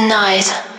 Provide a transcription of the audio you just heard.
Tonight.